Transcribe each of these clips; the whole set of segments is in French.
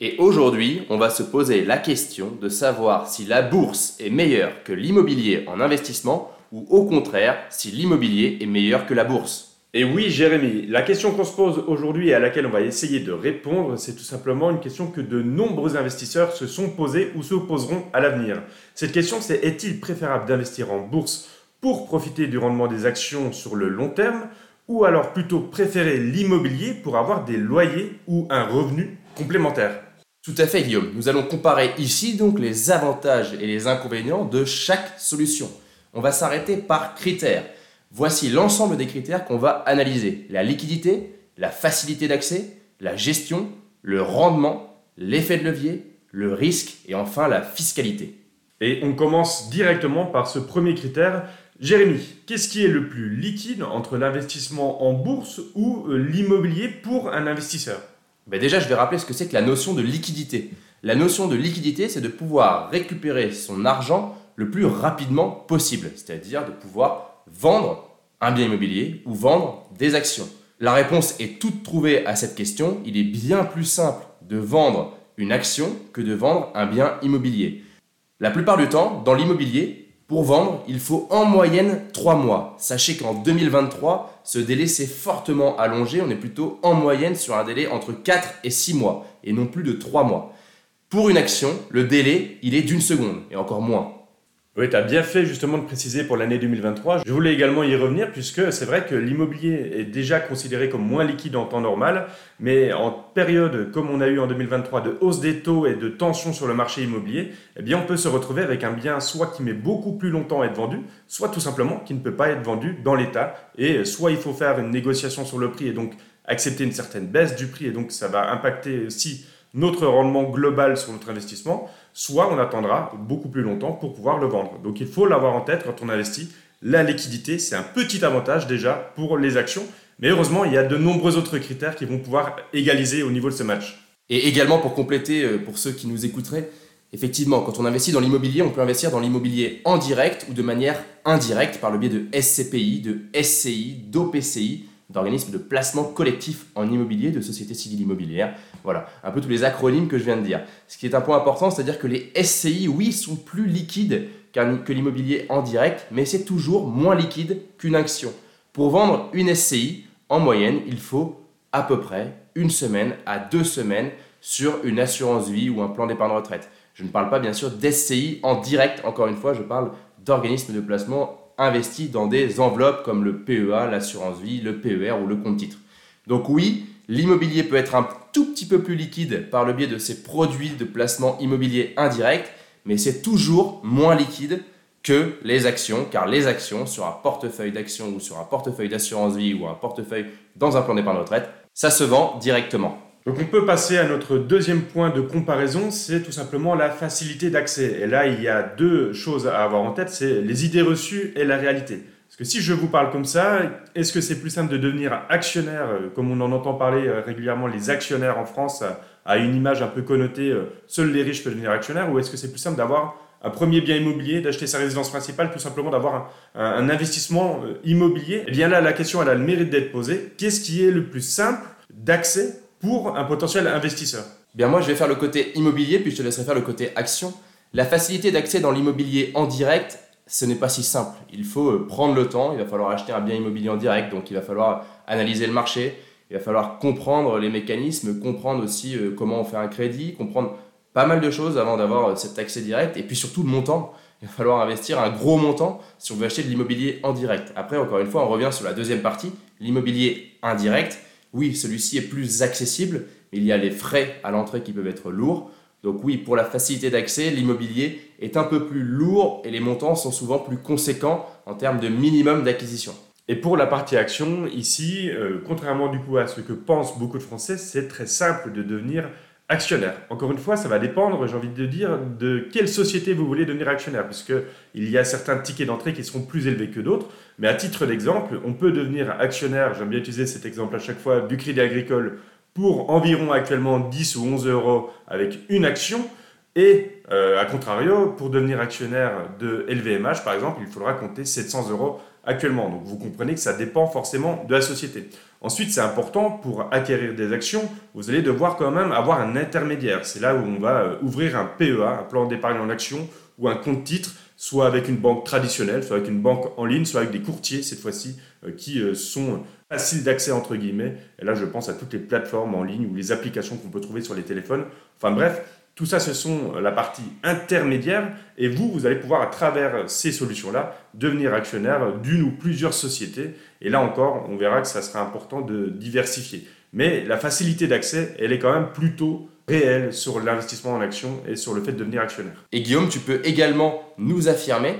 Et aujourd'hui, on va se poser la question de savoir si la bourse est meilleure que l'immobilier en investissement ou au contraire si l'immobilier est meilleur que la bourse. Et oui, Jérémy, la question qu'on se pose aujourd'hui et à laquelle on va essayer de répondre, c'est tout simplement une question que de nombreux investisseurs se sont posés ou se poseront à l'avenir. Cette question, c'est est-il préférable d'investir en bourse pour profiter du rendement des actions sur le long terme ou alors plutôt préférer l'immobilier pour avoir des loyers ou un revenu complémentaire? Tout à fait Guillaume. Nous allons comparer ici donc les avantages et les inconvénients de chaque solution. On va s'arrêter par critères. Voici l'ensemble des critères qu'on va analyser. La liquidité, la facilité d'accès, la gestion, le rendement, l'effet de levier, le risque et enfin la fiscalité. Et on commence directement par ce premier critère. Jérémy, qu'est-ce qui est le plus liquide entre l'investissement en bourse ou euh, l'immobilier pour un investisseur? Ben Déjà, je vais rappeler ce que c'est que la notion de liquidité. La notion de liquidité, c'est de pouvoir récupérer son argent le plus rapidement possible, c'est-à-dire de pouvoir vendre un bien immobilier ou vendre des actions. La réponse est toute trouvée à cette question. Il est bien plus simple de vendre une action que de vendre un bien immobilier. La plupart du temps, dans l'immobilier, pour vendre, il faut en moyenne 3 mois. Sachez qu'en 2023, ce délai s'est fortement allongé. On est plutôt en moyenne sur un délai entre 4 et 6 mois et non plus de 3 mois. Pour une action, le délai, il est d'une seconde et encore moins. Oui, tu as bien fait justement de préciser pour l'année 2023. Je voulais également y revenir puisque c'est vrai que l'immobilier est déjà considéré comme moins liquide en temps normal, mais en période comme on a eu en 2023 de hausse des taux et de tension sur le marché immobilier, eh bien on peut se retrouver avec un bien soit qui met beaucoup plus longtemps à être vendu, soit tout simplement qui ne peut pas être vendu dans l'état et soit il faut faire une négociation sur le prix et donc accepter une certaine baisse du prix et donc ça va impacter aussi notre rendement global sur notre investissement, soit on attendra beaucoup plus longtemps pour pouvoir le vendre. Donc il faut l'avoir en tête quand on investit. La liquidité, c'est un petit avantage déjà pour les actions, mais heureusement, il y a de nombreux autres critères qui vont pouvoir égaliser au niveau de ce match. Et également pour compléter, euh, pour ceux qui nous écouteraient, effectivement, quand on investit dans l'immobilier, on peut investir dans l'immobilier en direct ou de manière indirecte par le biais de SCPI, de SCI, d'OPCI, d'organismes de placement collectif en immobilier, de sociétés civiles immobilières. Voilà, un peu tous les acronymes que je viens de dire. Ce qui est un point important, c'est-à-dire que les SCI, oui, sont plus liquides que l'immobilier en direct, mais c'est toujours moins liquide qu'une action. Pour vendre une SCI, en moyenne, il faut à peu près une semaine à deux semaines sur une assurance vie ou un plan d'épargne retraite. Je ne parle pas bien sûr d'SCI en direct, encore une fois, je parle d'organismes de placement investis dans des enveloppes comme le PEA, l'assurance vie, le PER ou le compte titre. Donc oui, l'immobilier peut être un tout petit peu plus liquide par le biais de ces produits de placement immobilier indirect, mais c'est toujours moins liquide que les actions, car les actions sur un portefeuille d'actions ou sur un portefeuille d'assurance vie ou un portefeuille dans un plan d'épargne retraite, ça se vend directement. Donc on peut passer à notre deuxième point de comparaison, c'est tout simplement la facilité d'accès. Et là, il y a deux choses à avoir en tête, c'est les idées reçues et la réalité. Parce que si je vous parle comme ça, est-ce que c'est plus simple de devenir actionnaire, euh, comme on en entend parler euh, régulièrement, les actionnaires en France, à une image un peu connotée, euh, seuls les riches peuvent devenir actionnaires, ou est-ce que c'est plus simple d'avoir un premier bien immobilier, d'acheter sa résidence principale, tout simplement d'avoir un, un, investissement immobilier? Eh bien là, la question, elle a le mérite d'être posée. Qu'est-ce qui est le plus simple d'accès pour un potentiel investisseur Bien moi je vais faire le côté immobilier puis je te laisserai faire le côté action. La facilité d'accès dans l'immobilier en direct, ce n'est pas si simple. Il faut euh, prendre le temps, il va falloir acheter un bien immobilier en direct, donc il va falloir analyser le marché, il va falloir comprendre les mécanismes, comprendre aussi euh, comment on fait un crédit, comprendre pas mal de choses avant d'avoir euh, cet accès direct, et puis surtout le montant. Il va falloir investir un gros montant si on veut acheter de l'immobilier en direct. Après, encore une fois, on revient sur la deuxième partie, l'immobilier indirect oui, celui-ci est plus accessible, mais il y a les frais à l'entrée qui peuvent être lourds. Donc oui, pour la facilité d'accès, l'immobilier est un peu plus lourd et les montants sont souvent plus conséquents en termes de minimum d'acquisition. Et pour la partie action, ici, euh, contrairement à ce que pensent beaucoup de Français, c'est très simple de devenir actionnaire. Encore une fois, ça va dépendre, j'ai envie de dire, de quelle société vous voulez devenir actionnaire, puisqu'il y a certains tickets d'entrée qui seront plus élevés que d'autres. Mais à titre d'exemple, on peut devenir actionnaire, j'aime bien utiliser cet exemple à chaque fois, du Crédit Agricole pour environ actuellement 10 ou 11 euros avec une action. Et euh, à contrario, pour devenir actionnaire de LVMH, par exemple, il faudra compter 700 euros actuellement. Donc vous comprenez que ça dépend forcément de la société. Ensuite, c'est important pour acquérir des actions, vous allez devoir quand même avoir un intermédiaire. C'est là où on va euh, ouvrir un PEA, un plan d'épargne en action ou un compte titre, soit avec une banque traditionnelle, soit avec une banque en ligne, soit avec des courtiers cette fois-ci euh, qui euh, sont faciles d'accès entre guillemets. Et là, je pense à toutes les plateformes en ligne ou les applications qu'on peut trouver sur les téléphones. Enfin bref, tout ça, ce sont la partie intermédiaire et vous, vous allez pouvoir, à travers ces solutions-là, devenir actionnaire d'une ou plusieurs sociétés. Et là encore, on verra que ça sera important de diversifier. Mais la facilité d'accès, elle est quand même plutôt réelle sur l'investissement en action et sur le fait de devenir actionnaire. Et Guillaume, tu peux également nous affirmer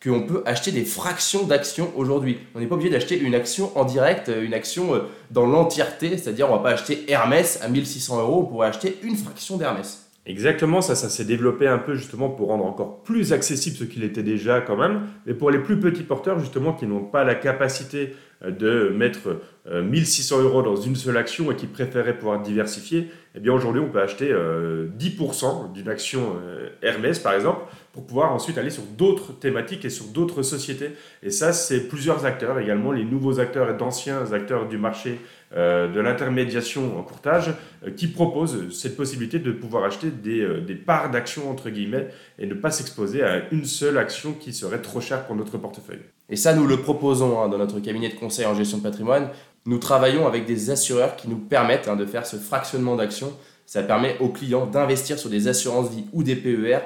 qu'on peut acheter des fractions d'actions aujourd'hui. On n'est pas obligé d'acheter une action en direct, une action euh, dans l'entièreté, c'est-à-dire on ne va pas acheter Hermès à 1600 euros, on pourrait acheter une fraction d'Hermès. Exactement, ça, ça s'est développé un peu justement pour rendre encore plus accessible ce qu'il était déjà quand même, mais pour les plus petits porteurs justement qui n'ont pas la capacité de mettre 1600 euh, euros dans une seule action et qui préféraient pouvoir diversifier, eh bien aujourd'hui on peut acheter 10% euh, d'une action Hermès par exemple pour pouvoir ensuite aller sur d'autres thématiques et sur d'autres sociétés. Et ça, c'est plusieurs acteurs également, les nouveaux acteurs et d'anciens acteurs du marché euh, de l'intermédiation en courtage euh, qui proposent cette possibilité de pouvoir acheter des, euh, des parts d'actions entre guillemets et ne pas s'exposer à une seule action qui serait trop chère pour notre portefeuille. Et ça, nous le proposons hein, dans notre cabinet de conseil en gestion de patrimoine. Nous travaillons avec des assureurs qui nous permettent hein, de faire ce fractionnement d'actions. Ça permet aux clients d'investir sur des assurances vie ou des PER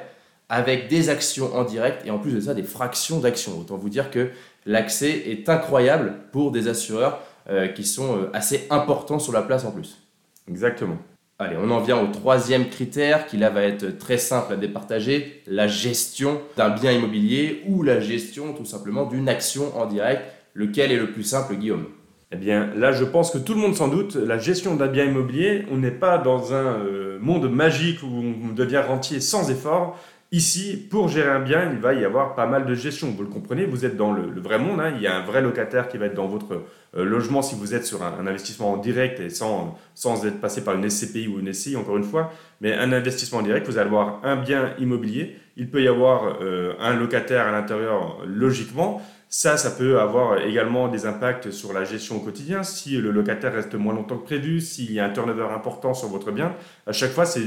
avec des actions en direct et en plus de ça des fractions d'actions. Autant vous dire que l'accès est incroyable pour des assureurs euh, qui sont euh, assez importants sur la place en plus. Exactement. Allez, on en vient au troisième critère qui là va être très simple à départager, la gestion d'un bien immobilier ou la gestion tout simplement d'une action en direct. Lequel est le plus simple, Guillaume? Eh bien, là, je pense que tout le monde s'en doute, la gestion d'un bien immobilier, on n'est pas dans un euh, monde magique où on devient rentier sans effort. Ici, pour gérer un bien, il va y avoir pas mal de gestion. Vous le comprenez, vous êtes dans le, vrai monde. Hein. Il y a un vrai locataire qui va être dans votre euh, logement si vous êtes sur un, investissement en direct et sans, sans être passé par une SCPI ou une SCI, encore une fois. Mais un investissement en direct, vous allez avoir un bien immobilier. Il peut y avoir euh, un locataire à l'intérieur, logiquement. Ça, ça peut avoir également des impacts sur la gestion au quotidien. Si le locataire reste moins longtemps que prévu, s'il y a un turnover important sur votre bien, à chaque fois, c'est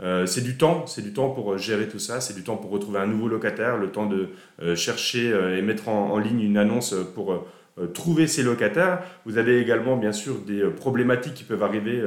euh, du temps. C'est du temps pour gérer tout ça. C'est du temps pour retrouver un nouveau locataire, le temps de chercher et mettre en, ligne une annonce pour trouver ces locataires. Vous avez également, bien sûr, des problématiques qui peuvent arriver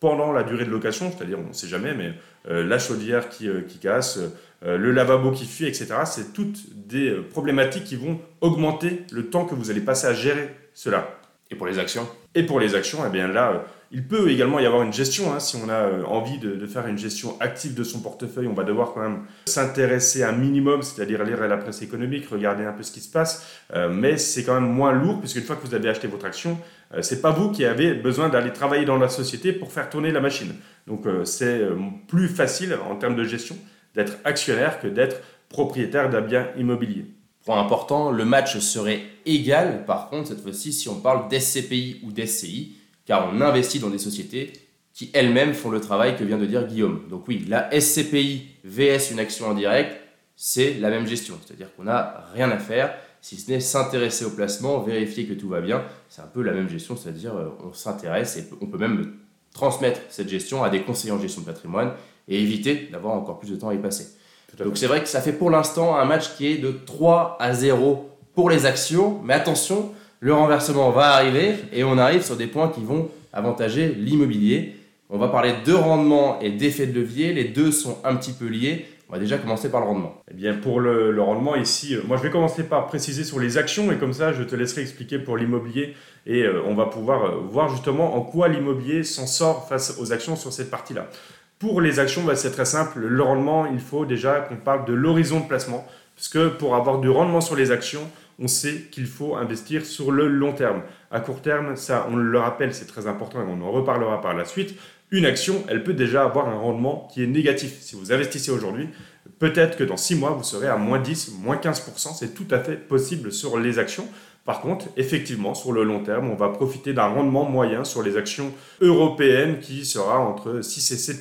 pendant la durée de location, c'est-à-dire, on ne sait jamais, mais la chaudière qui, qui casse, euh, le lavabo qui fuit, etc. C'est toutes des euh, problématiques qui vont augmenter le temps que vous allez passer à gérer cela. Et pour les actions? Et pour les actions, eh bien là, euh, il peut également y avoir une gestion. Hein. si on a envie de, faire une gestion active de son portefeuille, on va devoir quand même s'intéresser un minimum, c'est-à-dire lire la presse économique, regarder un peu ce qui se passe. mais c'est quand même moins lourd, puisqu'une fois que vous avez acheté votre action, c'est pas vous qui avez besoin d'aller travailler dans la société pour faire tourner la machine. Donc c'est plus facile en termes de gestion d'être actionnaire que d'être propriétaire d'un bien immobilier. Point important, le match serait égal, par contre, cette fois-ci, si on parle d'SCPI ou d'SCI, car on investit dans des sociétés qui elles-mêmes font le travail que vient de dire Guillaume. Donc oui, la SCPI VS une action en direct, c'est la même gestion, c'est-à-dire qu'on n'a rien à faire, si ce n'est s'intéresser au placement, vérifier que tout va bien, c'est un peu la même gestion, c'est-à-dire euh, on s'intéresse et on peut même transmettre cette gestion à des conseillers en gestion de patrimoine et éviter d'avoir encore plus de temps à y passer. Donc c'est vrai que ça fait pour l'instant un match qui est de 3 à 0 pour les actions, mais attention, le renversement va arriver et on arrive sur des points qui vont avantager l'immobilier. On va parler de rendement et d'effet de levier, les deux sont un petit peu liés. On va déjà commencer par le rendement. Eh bien, pour le, rendement ici, euh, moi je vais commencer par préciser sur les actions et comme ça je te laisserai expliquer pour l'immobilier et euh, on va pouvoir euh, voir justement en quoi l'immobilier s'en sort face aux actions sur cette partie-là. Pour les actions, bah, c'est très simple. Le rendement, il faut déjà qu'on parle de l'horizon de placement. Parce que pour avoir du rendement sur les actions, on sait qu'il faut investir sur le long terme. À court terme, ça, on le rappelle, c'est très important et on en reparlera par la suite. une action, elle peut déjà avoir un rendement qui est négatif. Si vous investissez aujourd'hui, peut-être que dans 6 mois, vous serez à moins 10, moins 15%. C'est tout à fait possible sur les actions. Par contre, effectivement, sur le long terme, on va profiter d'un rendement moyen sur les actions européennes qui sera entre 6 et 7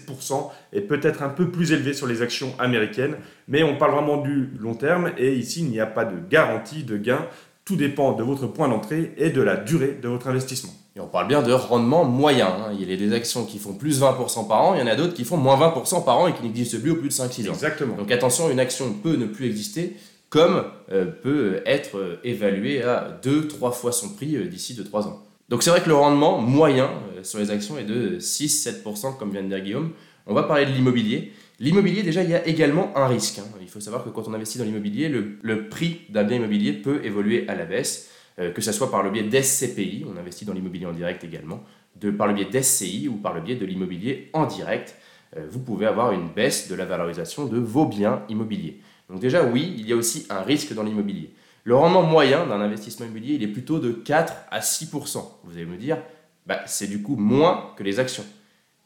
et peut-être un peu plus élevé sur les actions américaines. Mais on parle vraiment du long terme et ici, il n'y a pas de garantie de gain. Tout dépend de votre point d'entrée et de la durée de votre investissement. Et on parle bien de rendement moyen. Hein. Il y a des actions qui font plus 20% par an, il y en a d'autres qui font moins 20% par an et qui n'existent plus au plus de 5-6 ans. Exactement. Donc attention, une action peut ne plus exister comme euh, peut être euh, évaluée à 2-3 fois son prix euh, d'ici 2-3 ans. Donc c'est vrai que le rendement moyen sur les actions est de 6-7% comme vient de dire Guillaume. On va parler de l'immobilier. L'immobilier, déjà, il y a également un risque. Hein. Il faut savoir que quand on investit dans l'immobilier, le, le, prix d'un bien immobilier peut évoluer à la baisse, que ce soit par le biais d'SCPI, on investit dans l'immobilier en direct également, de, par le biais d'SCI ou par le biais de l'immobilier en direct. vous pouvez avoir une baisse de la valorisation de vos biens immobiliers. Donc déjà, oui, il y a aussi un risque dans l'immobilier. Le rendement moyen d'un investissement immobilier, il est plutôt de 4 à 6%. Vous allez me dire, bah, c'est du coup moins que les actions.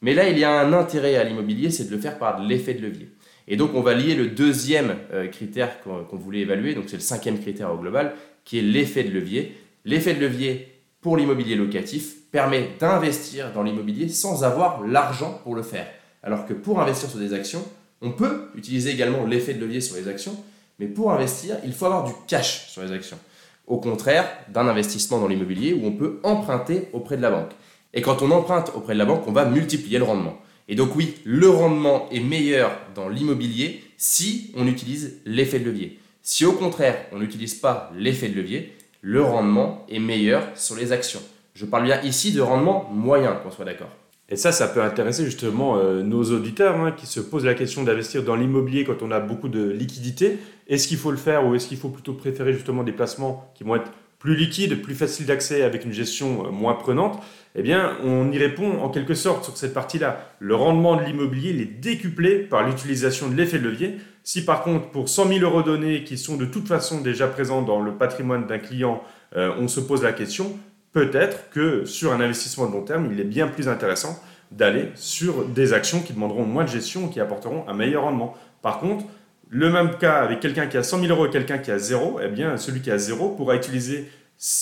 Mais là, il y a un intérêt à l'immobilier, c'est de le faire par l'effet de levier. Et donc, on va lier le deuxième euh, critère qu'on voulait évaluer, donc c'est le cinquième critère au global, qui est l'effet de levier. L'effet de levier pour l'immobilier locatif permet d'investir dans l'immobilier sans avoir l'argent pour le faire. Alors que pour investir sur des actions, on peut utiliser également l'effet de levier sur les actions, mais pour investir, il faut avoir du cash sur les actions. Au contraire d'un investissement dans l'immobilier où on peut emprunter auprès de la banque. Et quand on emprunte auprès de la banque, on va multiplier le rendement. Et donc oui, le rendement est meilleur dans l'immobilier si on utilise l'effet de levier. Si au contraire, on n'utilise pas l'effet de levier, le rendement est meilleur sur les actions. Je parle bien ici de rendement moyen, qu'on soit d'accord. Et ça, ça peut intéresser justement euh, nos auditeurs hein, qui se posent la question d'investir dans l'immobilier quand on a beaucoup de liquidités. Est-ce qu'il faut le faire ou est-ce qu'il faut plutôt préférer justement des placements qui vont être plus liquides, plus faciles d'accès avec une gestion euh, moins prenante? Eh bien, on y répond en quelque sorte sur cette partie-là. Le rendement de l'immobilier est décuplé par l'utilisation de l'effet levier. Si par contre, pour 100 000 euros donnés qui sont de toute façon déjà présents dans le patrimoine d'un client, euh, on se pose la question, peut-être que sur un investissement de long terme, il est bien plus intéressant d'aller sur des actions qui demanderont moins de gestion, qui apporteront un meilleur rendement. Par contre, le même cas avec quelqu'un qui a 100 000 euros et quelqu'un qui a zéro, eh bien, celui qui a zéro pourra utiliser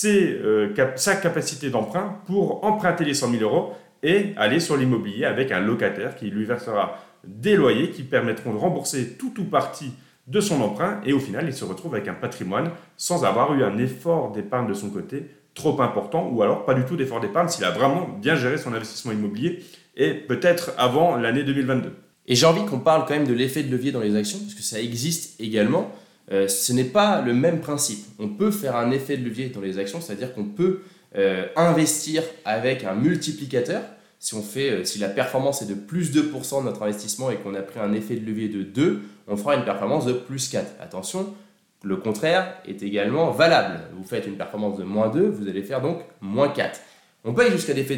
euh, sa capacité d'emprunt pour emprunter les 100 000 euros et aller sur l'immobilier avec un locataire qui lui versera des loyers qui permettront de rembourser tout ou partie de son emprunt et au final, il se retrouve avec un patrimoine sans avoir eu un effort d'épargne de son côté trop important ou alors pas du tout d'effort d'épargne s'il a vraiment bien géré son investissement immobilier et peut-être avant l'année 2022. Et j'ai envie qu'on parle quand même de l'effet de levier dans les actions parce que ça existe également. Euh, ce n'est pas le même principe. On peut faire un effet de levier dans les actions, c'est-à-dire qu'on peut euh, investir avec un multiplicateur. Si, euh, si la performance est de plus 2% de notre investissement et qu'on a pris un effet de levier de 2, on fera une performance de plus 4. Attention, le contraire est également valable. Vous faites une performance de moins 2, vous allez faire donc moins 4. On aller jusqu'à des, effets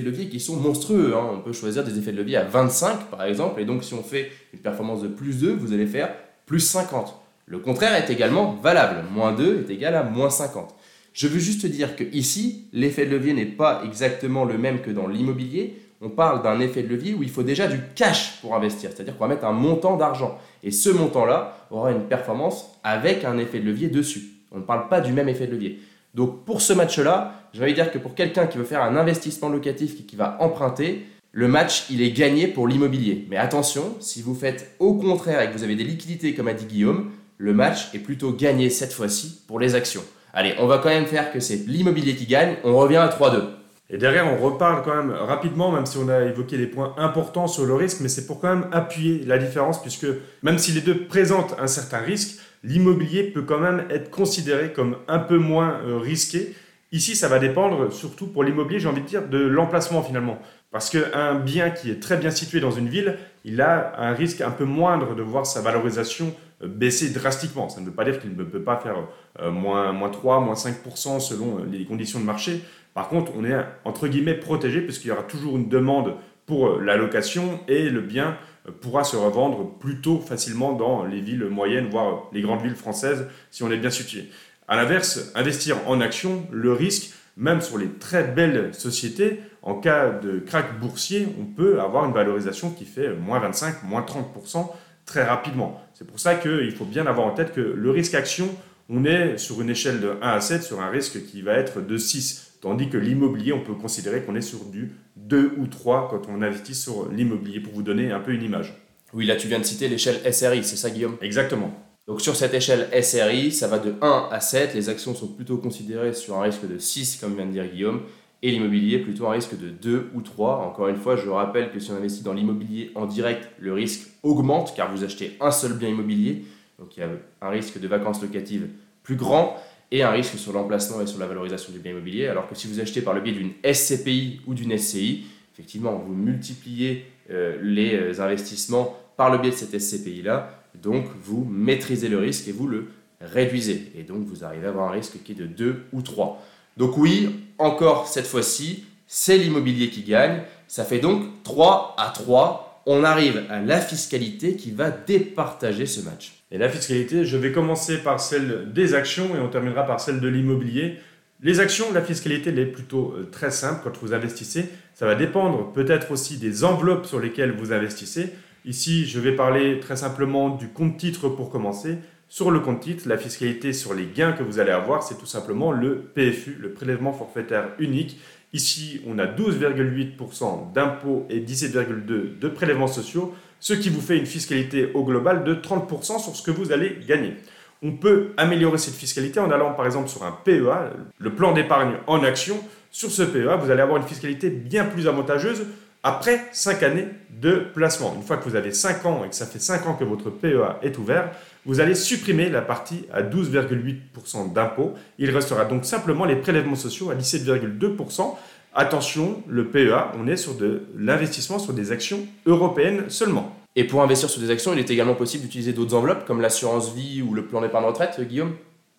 de levier qui sont monstrueux. Hein. On peut choisir des effets de levier à 25 par exemple, et donc si on fait une performance de plus 2, vous allez faire plus 50. Le contraire est également valable. Moins 2 est égal à moins 50. Je veux juste dire que ici, l'effet de levier n'est pas exactement le même que dans l'immobilier on parle d'un effet de levier où il faut déjà du cash pour investir, c'est-à-dire qu'on va mettre un montant d'argent. Et ce montant-là aura une performance avec un effet de levier dessus. On ne parle pas du même effet de levier. Donc pour ce match-là, je vais dire que pour quelqu'un qui veut faire un investissement locatif et qui va emprunter, le match, il est gagné pour l'immobilier. Mais attention, si vous faites au contraire et que vous avez des liquidités, comme a dit Guillaume, le match est plutôt gagné cette fois-ci pour les actions. Allez, on va quand même faire que c'est l'immobilier qui gagne. On revient à 3-2. Et derrière, on reparle quand même rapidement, même si on a évoqué les points importants sur le risque, mais c'est pour quand même appuyer la différence, puisque même si les deux présentent un certain risque, l'immobilier peut quand même être considéré comme un peu moins euh, risqué. Ici, ça va dépendre, surtout pour l'immobilier, j'ai envie de dire, de l'emplacement finalement. Parce qu'un bien qui est très bien situé dans une ville, il a un risque un peu moindre de voir sa valorisation euh, baisser drastiquement. Ça ne veut pas dire qu'il ne peut pas faire euh, moins, moins 3, moins 5% selon les conditions de marché. Par contre, on est entre guillemets protégé puisqu'il y aura toujours une demande pour euh, la location et le bien euh, pourra se revendre plutôt facilement dans les villes moyennes, voire les grandes villes françaises si on est bien situé. A l'inverse, investir en action, le risque même sur les très belles sociétés, en cas de crack boursier, on peut avoir une valorisation qui fait moins 25, moins 30% très rapidement. C'est pour ça qu'il faut bien avoir en tête que le risque action, on est sur une échelle de 1 à 7 sur un risque qui va être de 6. Tandis que l'immobilier, on peut considérer qu'on est sur du 2 ou 3 quand on investit sur l'immobilier, pour vous donner un peu une image. Oui, là tu viens de citer l'échelle SRI, c'est ça Guillaume? Exactement. Donc sur cette échelle SRI, ça va de 1 à 7. Les actions sont plutôt considérées sur un risque de 6, comme vient de dire Guillaume, et l'immobilier plutôt un risque de 2 ou 3. Encore une fois, je rappelle que si on investit dans l'immobilier en direct, le risque augmente car vous achetez un seul bien immobilier. Donc il y a un risque de vacances locatives plus grand et un risque sur l'emplacement et sur la valorisation du bien immobilier. Alors que si vous achetez par le biais d'une SCPI ou d'une SCI, effectivement, vous multipliez euh, les euh, investissements par le biais de cette SCPI-là, donc vous maîtrisez le risque et vous le réduisez. Et donc vous arrivez à avoir un risque qui est de 2 ou 3. Donc oui, encore cette fois-ci, c'est l'immobilier qui gagne. Ça fait donc 3 à 3. On arrive à la fiscalité qui va départager ce match. Et la fiscalité, je vais commencer par celle des actions et on terminera par celle de l'immobilier. Les actions, la fiscalité, elle est plutôt euh, très simple quand vous investissez. Ça va dépendre peut-être aussi des enveloppes sur lesquelles vous investissez. Ici, je vais parler très simplement du compte titre pour commencer. Sur le compte titre, la fiscalité sur les gains que vous allez avoir, c'est tout simplement le PFU, le prélèvement forfaitaire unique. Ici, on a 12,8% d'impôts et 17,2% de prélèvements sociaux, ce qui vous fait une fiscalité au global de 30% sur ce que vous allez gagner. On peut améliorer cette fiscalité en allant par exemple sur un PEA, le plan d'épargne en action. Sur ce PEA, vous allez avoir une fiscalité bien plus avantageuse après 5 années de placement. Une fois que vous avez 5 ans et que ça fait 5 ans que votre PEA est ouvert, vous allez supprimer la partie à 12,8% d'impôt. Il restera donc simplement les prélèvements sociaux à 17,2%. Attention, le PEA, on est sur de l'investissement sur des actions européennes seulement. Et pour investir sur des actions, il est également possible d'utiliser d'autres enveloppes comme l'assurance vie ou le plan d'épargne retraite, Guillaume?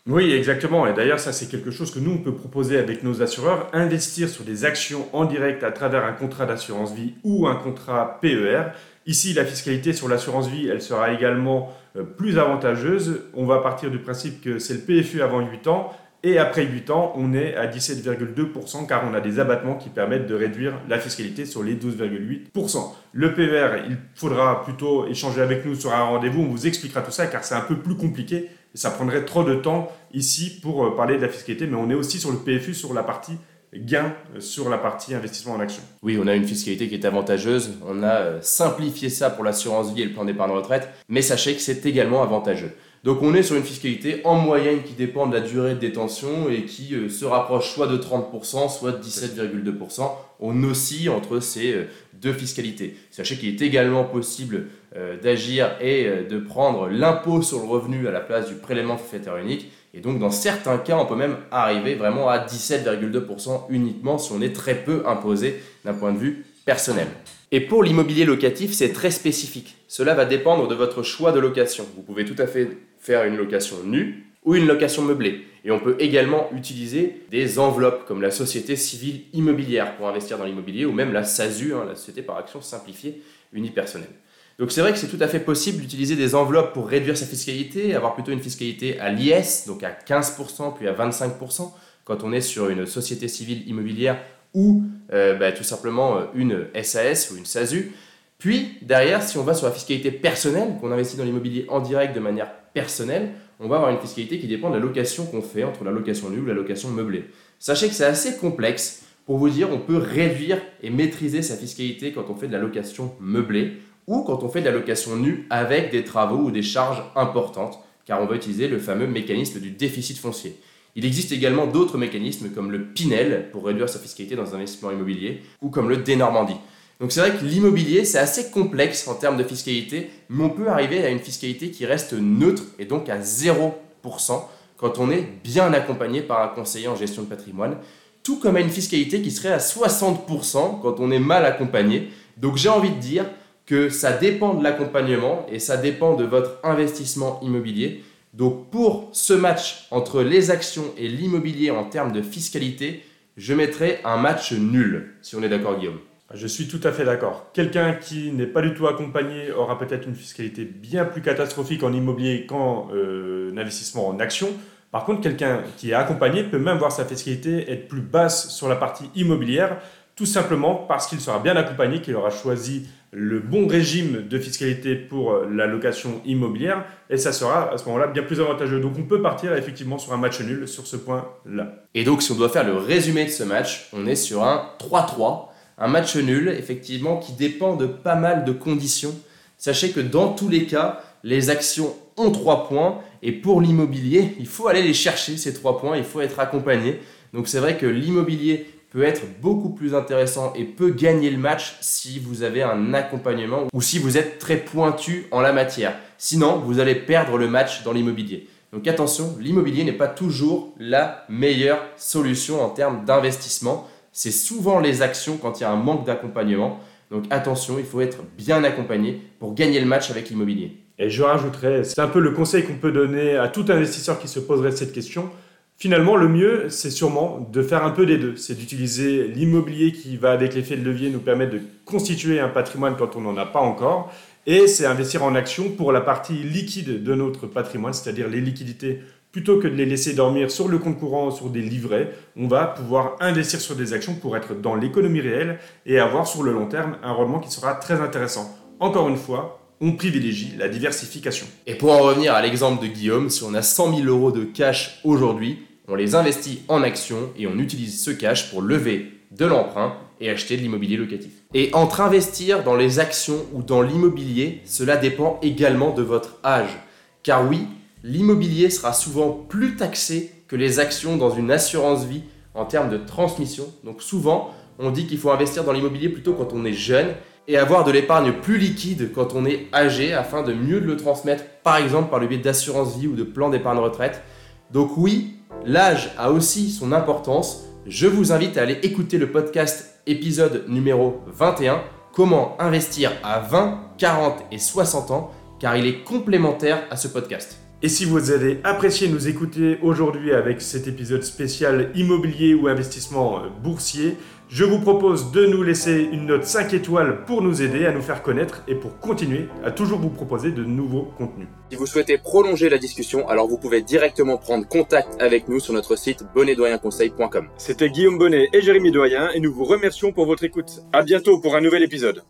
Oui, exactement. Et d'ailleurs, ça, c'est quelque chose que nous, on peut proposer avec nos assureurs. Investir sur des actions en direct à travers un contrat d'assurance vie ou un contrat PER. Ici, la fiscalité sur l'assurance vie, elle sera également euh, plus avantageuse. On va partir du principe que c'est le PFU avant 8 ans. Et après 8 ans, on est à 17,2% car on a des abattements qui permettent de réduire la fiscalité sur les 12,8%. Le PER, il faudra plutôt échanger avec nous sur un rendez-vous. On vous expliquera tout ça car c'est un peu plus compliqué ça prendrait trop de temps ici pour euh, parler de la fiscalité, mais on est aussi sur le PFU, sur la partie gain, euh, sur la partie investissement en action. Oui, on a une fiscalité qui est avantageuse. On a euh, simplifié ça pour l'assurance vie et le plan d'épargne retraite, mais sachez que c'est également avantageux. Donc on est sur une fiscalité en moyenne qui dépend de la durée de détention et qui se rapproche soit de 30%, soit de 17,2%. On oscille entre ces deux fiscalités. Sachez qu'il est également possible euh, d'agir et euh, de prendre l'impôt sur le revenu à la place du prélèvement forfaitaire unique. Et donc, dans certains cas, on peut même arriver vraiment à 17,2% uniquement si on est très peu imposé d'un point de vue personnel. Et pour l'immobilier locatif, c'est très spécifique. Cela va dépendre de votre choix de location. Vous pouvez tout à fait faire une location nue ou une location meublée. Et on peut également utiliser des enveloppes comme la société civile immobilière pour investir dans l'immobilier ou même la SASU, hein, la société par action simplifiée unipersonnelle. Donc c'est vrai que c'est tout à fait possible d'utiliser des enveloppes pour réduire sa fiscalité, avoir plutôt une fiscalité à l'IS, donc à 15% puis à 25% quand on est sur une société civile immobilière ou euh, bah, tout simplement euh, une SAS ou une SASU. Puis derrière, si on va sur la fiscalité personnelle, qu'on investit dans l'immobilier en direct de manière personnelle, on va avoir une fiscalité qui dépend de la location qu'on fait entre la location nue ou la location meublée. Sachez que c'est assez complexe pour vous dire on peut réduire et maîtriser sa fiscalité quand on fait de la location meublée ou quand on fait de la location nue avec des travaux ou des charges importantes, car on va utiliser le fameux mécanisme du déficit foncier. Il existe également d'autres mécanismes comme le Pinel pour réduire sa fiscalité dans un investissement immobilier, ou comme le Dénormandie. Donc c'est vrai que l'immobilier, c'est assez complexe en termes de fiscalité, mais on peut arriver à une fiscalité qui reste neutre et donc à 0% quand on est bien accompagné par un conseiller en gestion de patrimoine, tout comme à une fiscalité qui serait à 60% quand on est mal accompagné. Donc j'ai envie de dire, que ça dépend de l'accompagnement et ça dépend de votre investissement immobilier. Donc pour ce match entre les actions et l'immobilier en termes de fiscalité, je mettrai un match nul, si on est d'accord Guillaume. Je suis tout à fait d'accord. Quelqu'un qui n'est pas du tout accompagné aura peut-être une fiscalité bien plus catastrophique en immobilier qu'en euh, investissement en actions. Par contre, quelqu'un qui est accompagné peut même voir sa fiscalité être plus basse sur la partie immobilière, tout simplement parce qu'il sera bien accompagné, qu'il aura choisi le bon régime de fiscalité pour la location immobilière, et ça sera à ce moment-là bien plus avantageux. Donc on peut partir effectivement sur un match nul sur ce point-là. Et donc si on doit faire le résumé de ce match, on est sur un 3-3, un match nul effectivement qui dépend de pas mal de conditions. Sachez que dans tous les cas, les actions ont 3 points, et pour l'immobilier, il faut aller les chercher, ces 3 points, il faut être accompagné. Donc c'est vrai que l'immobilier peut être beaucoup plus intéressant et peut gagner le match si vous avez un accompagnement ou si vous êtes très pointu en la matière. Sinon, vous allez perdre le match dans l'immobilier. Donc attention, l'immobilier n'est pas toujours la meilleure solution en termes d'investissement. C'est souvent les actions quand il y a un manque d'accompagnement. Donc attention, il faut être bien accompagné pour gagner le match avec l'immobilier. Et je rajouterais, c'est un peu le conseil qu'on peut donner à tout investisseur qui se poserait cette question Finalement, le mieux, c'est sûrement de faire un peu des deux. C'est d'utiliser l'immobilier qui va avec l'effet de levier nous permettre de constituer un patrimoine quand on n'en a pas encore. Et c'est investir en action pour la partie liquide de notre patrimoine, c'est-à-dire les liquidités. Plutôt que de les laisser dormir sur le compte courant, sur des livrets, on va pouvoir investir sur des actions pour être dans l'économie réelle et avoir sur le long terme un rendement qui sera très intéressant. Encore une fois, on privilégie la diversification. Et pour en revenir à l'exemple de Guillaume, si on a 100 000 euros de cash aujourd'hui, on les investit en actions et on utilise ce cash pour lever de l'emprunt et acheter de l'immobilier locatif. Et entre investir dans les actions ou dans l'immobilier, cela dépend également de votre âge. Car oui, l'immobilier sera souvent plus taxé que les actions dans une assurance vie en termes de transmission. Donc souvent, on dit qu'il faut investir dans l'immobilier plutôt quand on est jeune et avoir de l'épargne plus liquide quand on est âgé afin de mieux le transmettre, par exemple par le biais d'assurance vie ou de plan d'épargne retraite. Donc oui, l'âge a aussi son importance. Je vous invite à aller écouter le podcast épisode numéro 21, comment investir à 20, 40 et 60 ans, car il est complémentaire à ce podcast. Et si vous avez apprécié nous écouter aujourd'hui avec cet épisode spécial immobilier ou investissement boursier, je vous propose de nous laisser une note 5 étoiles pour nous aider à nous faire connaître et pour continuer à toujours vous proposer de nouveaux contenus. Si vous souhaitez prolonger la discussion, alors vous pouvez directement prendre contact avec nous sur notre site bonnetdoyenconseil.com. C'était Guillaume Bonnet et Jérémy Doyen et nous vous remercions pour votre écoute. À bientôt pour un nouvel épisode.